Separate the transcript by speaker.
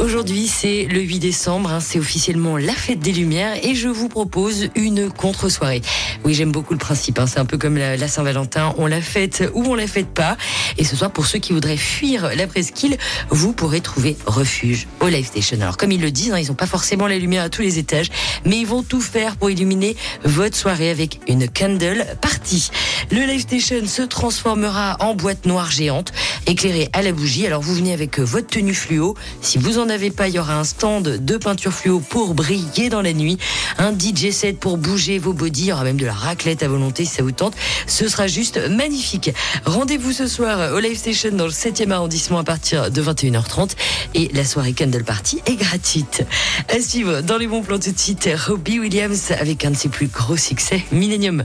Speaker 1: Aujourd'hui, c'est le 8 décembre, hein, c'est officiellement la fête des Lumières et je vous propose une contre-soirée. Oui, j'aime beaucoup le principe, hein, c'est un peu comme la, Saint-Valentin, on la fête ou on la fête pas. Et ce soir, pour ceux qui voudraient fuir la presqu'île, vous pourrez trouver refuge au Live Station. Alors, comme ils le disent, hein, ils n'ont pas forcément la lumière à tous les étages, mais ils vont tout faire pour illuminer votre soirée avec une candle party. Le Live Station se transformera en boîte noire géante, éclairée à la bougie. Alors, vous venez avec votre tenue fluo. Si vous en avez pas, il y aura un stand de peinture fluo pour briller dans la nuit, un DJ set pour bouger vos bodies, il y aura même de la raclette à volonté si ça vous tente. Ce sera juste magnifique. Rendez-vous ce soir au Live Station dans le 7e arrondissement à partir de 21h30 et la soirée Candle Party est gratuite. À suivre dans les bons plans tout de suite, Robbie Williams avec un de ses plus gros succès, Millennium.